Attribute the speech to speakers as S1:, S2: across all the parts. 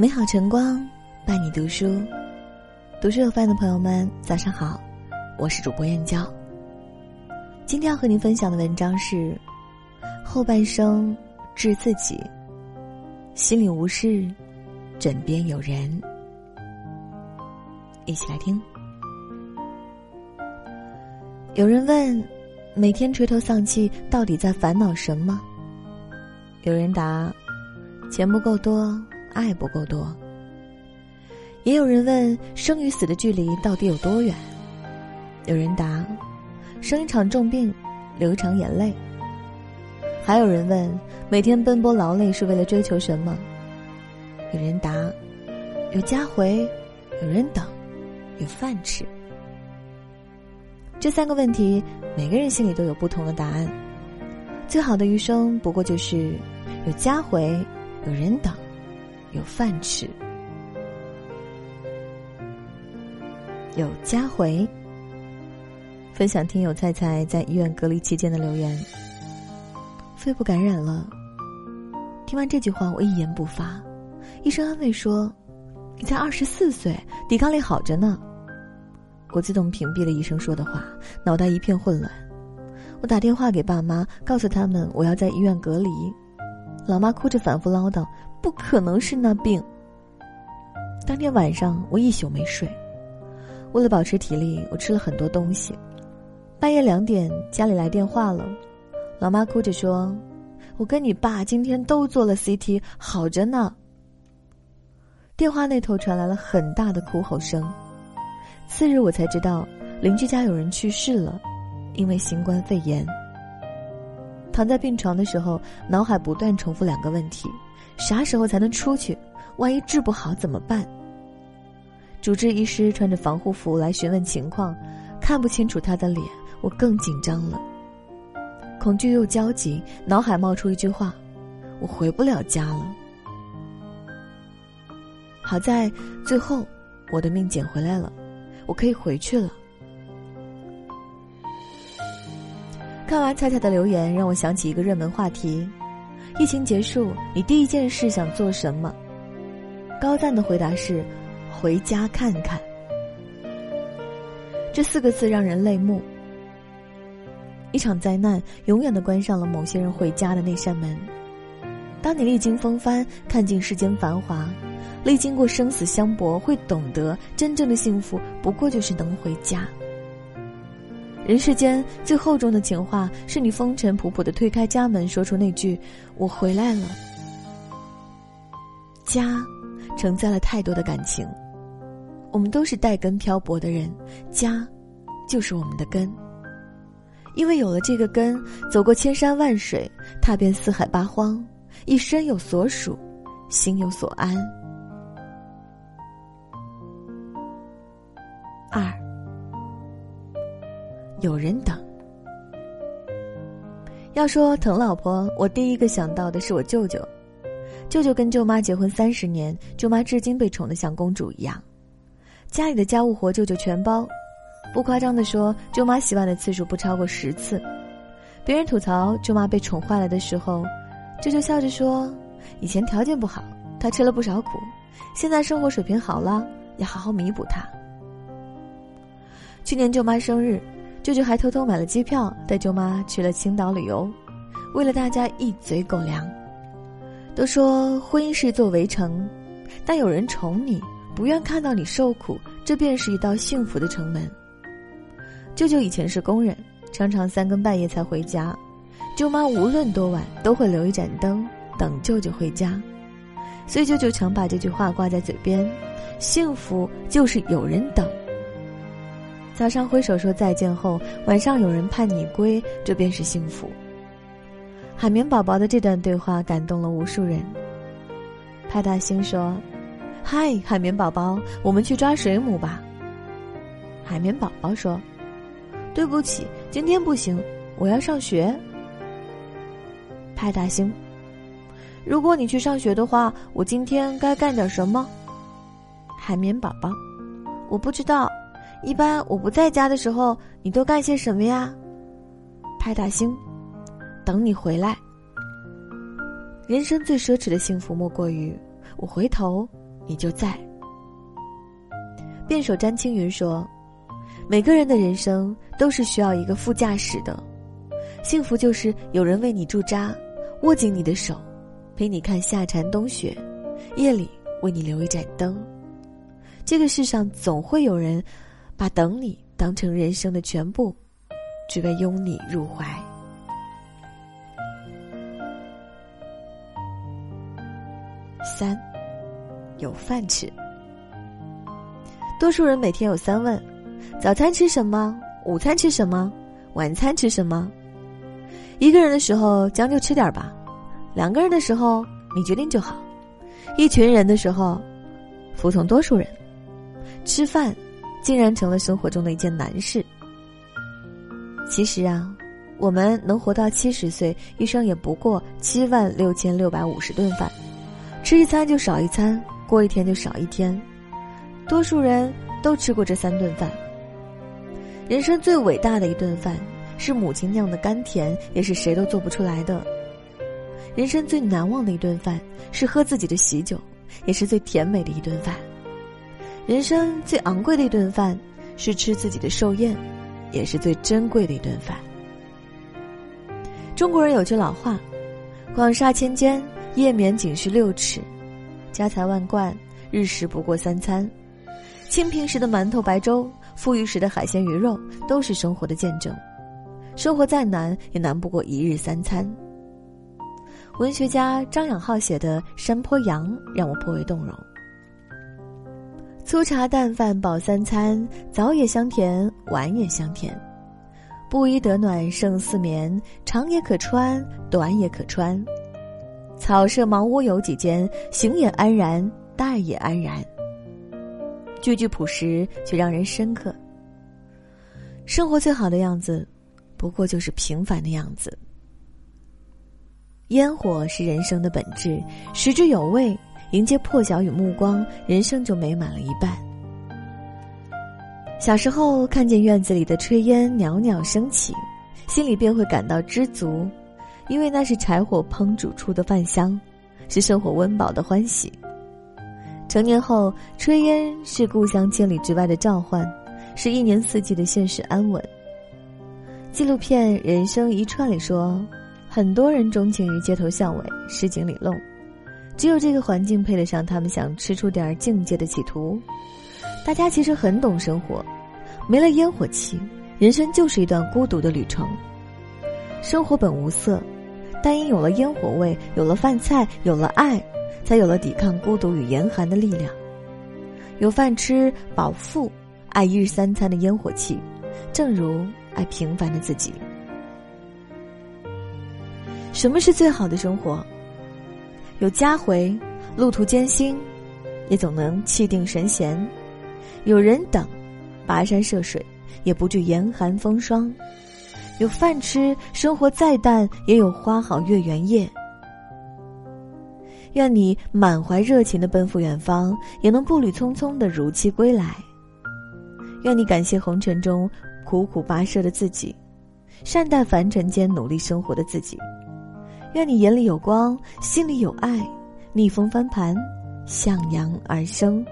S1: 美好晨光伴你读书，读书有饭的朋友们，早上好，我是主播燕娇。今天要和您分享的文章是：后半生治自己，心里无事，枕边有人。一起来听。有人问：每天垂头丧气，到底在烦恼什么？有人答：钱不够多。爱不够多，也有人问生与死的距离到底有多远？有人答：生一场重病，流一场眼泪。还有人问每天奔波劳累是为了追求什么？有人答：有家回，有人等，有饭吃。这三个问题，每个人心里都有不同的答案。最好的余生，不过就是有家回，有人等。有饭吃，有家回。分享听友菜菜在医院隔离期间的留言：肺部感染了。听完这句话，我一言不发。医生安慰说：“你才二十四岁，抵抗力好着呢。”我自动屏蔽了医生说的话，脑袋一片混乱。我打电话给爸妈，告诉他们我要在医院隔离。老妈哭着反复唠叨。不可能是那病。当天晚上我一宿没睡，为了保持体力，我吃了很多东西。半夜两点，家里来电话了，老妈哭着说：“我跟你爸今天都做了 CT，好着呢。”电话那头传来了很大的哭吼声。次日我才知道，邻居家有人去世了，因为新冠肺炎。躺在病床的时候，脑海不断重复两个问题。啥时候才能出去？万一治不好怎么办？主治医师穿着防护服来询问情况，看不清楚他的脸，我更紧张了，恐惧又焦急，脑海冒出一句话：“我回不了家了。”好在最后我的命捡回来了，我可以回去了。看完菜菜的留言，让我想起一个热门话题。疫情结束，你第一件事想做什么？高赞的回答是：回家看看。这四个字让人泪目。一场灾难永远的关上了某些人回家的那扇门。当你历经风帆，看尽世间繁华，历经过生死相搏，会懂得真正的幸福不过就是能回家。人世间最厚重的情话，是你风尘仆仆的推开家门，说出那句“我回来了”。家，承载了太多的感情。我们都是带根漂泊的人，家，就是我们的根。因为有了这个根，走过千山万水，踏遍四海八荒，一身有所属，心有所安。二。有人等。要说疼老婆，我第一个想到的是我舅舅。舅舅跟舅妈结婚三十年，舅妈至今被宠得像公主一样，家里的家务活舅舅全包。不夸张的说，舅妈洗碗的次数不超过十次。别人吐槽舅妈被宠坏了的时候，舅舅笑着说：“以前条件不好，她吃了不少苦，现在生活水平好了，要好好弥补她。”去年舅妈生日。舅舅还偷偷买了机票，带舅妈去了青岛旅游，为了大家一嘴狗粮。都说婚姻是一座围城，但有人宠你，不愿看到你受苦，这便是一道幸福的城门。舅舅以前是工人，常常三更半夜才回家，舅妈无论多晚都会留一盏灯等舅舅回家，所以舅舅常把这句话挂在嘴边：幸福就是有人等。早上挥手说再见后，晚上有人盼你归，这便是幸福。海绵宝宝的这段对话感动了无数人。派大星说：“嗨，海绵宝宝，我们去抓水母吧。”海绵宝宝说：“对不起，今天不行，我要上学。”派大星：“如果你去上学的话，我今天该干点什么？”海绵宝宝：“我不知道。”一般我不在家的时候，你都干些什么呀？派大星，等你回来。人生最奢侈的幸福，莫过于我回头你就在。辩手詹青云说：“每个人的人生都是需要一个副驾驶的，幸福就是有人为你驻扎，握紧你的手，陪你看夏蝉冬雪，夜里为你留一盏灯。这个世上总会有人，把等你当成人生的全部，只为拥你入怀。”三，有饭吃。多数人每天有三问：早餐吃什么？午餐吃什么？晚餐吃什么？一个人的时候将就吃点吧，两个人的时候你决定就好，一群人的时候服从多数人。吃饭竟然成了生活中的一件难事。其实啊，我们能活到七十岁，一生也不过七万六千六百五十顿饭。吃一餐就少一餐，过一天就少一天，多数人都吃过这三顿饭。人生最伟大的一顿饭，是母亲酿的甘甜，也是谁都做不出来的。人生最难忘的一顿饭，是喝自己的喜酒，也是最甜美的一顿饭。人生最昂贵的一顿饭，是吃自己的寿宴，也是最珍贵的一顿饭。中国人有句老话：“广厦千间。”夜眠仅需六尺，家财万贯，日食不过三餐。清贫时的馒头白粥，富裕时的海鲜鱼肉，都是生活的见证。生活再难，也难不过一日三餐。文学家张养浩写的《山坡羊》让我颇为动容。粗茶淡饭饱三餐，早也香甜，晚也香甜。布衣得暖胜似眠，长也可穿，短也可穿。草舍茅屋有几间，行也安然，待也安然。句句朴实，却让人深刻。生活最好的样子，不过就是平凡的样子。烟火是人生的本质，食之有味，迎接破晓与目光，人生就美满了一半。小时候看见院子里的炊烟袅袅升起，心里便会感到知足。因为那是柴火烹煮出的饭香，是生活温饱的欢喜。成年后，炊烟是故乡千里之外的召唤，是一年四季的现实安稳。纪录片《人生一串》里说，很多人钟情于街头巷尾、市井里弄，只有这个环境配得上他们想吃出点境界的企图。大家其实很懂生活，没了烟火气，人生就是一段孤独的旅程。生活本无色。但因有了烟火味，有了饭菜，有了爱，才有了抵抗孤独与严寒的力量。有饭吃饱腹，爱一日三餐的烟火气，正如爱平凡的自己。什么是最好的生活？有家回，路途艰辛，也总能气定神闲；有人等，跋山涉水，也不惧严寒风霜。有饭吃，生活再淡也有花好月圆夜。愿你满怀热情的奔赴远方，也能步履匆匆的如期归来。愿你感谢红尘中苦苦跋涉的自己，善待凡尘间努力生活的自己。愿你眼里有光，心里有爱，逆风翻盘，向阳而生。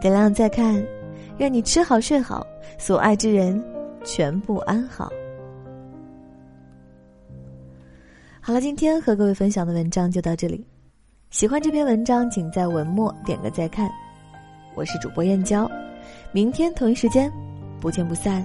S1: 点亮再看，愿你吃好睡好，所爱之人。全部安好。好了，今天和各位分享的文章就到这里。喜欢这篇文章，请在文末点个再看。我是主播燕娇，明天同一时间，不见不散。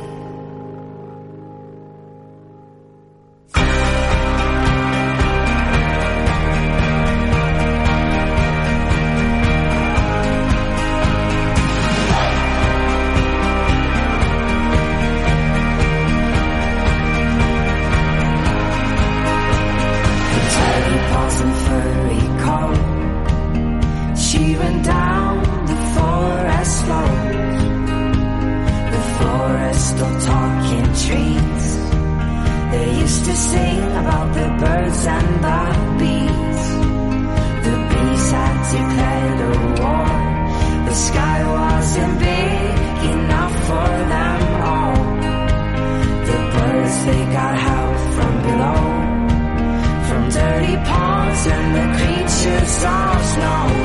S2: To sing about the birds and the bees. The bees had declared a war. The sky wasn't big enough for them all. The birds they got help from below from dirty ponds and the creatures on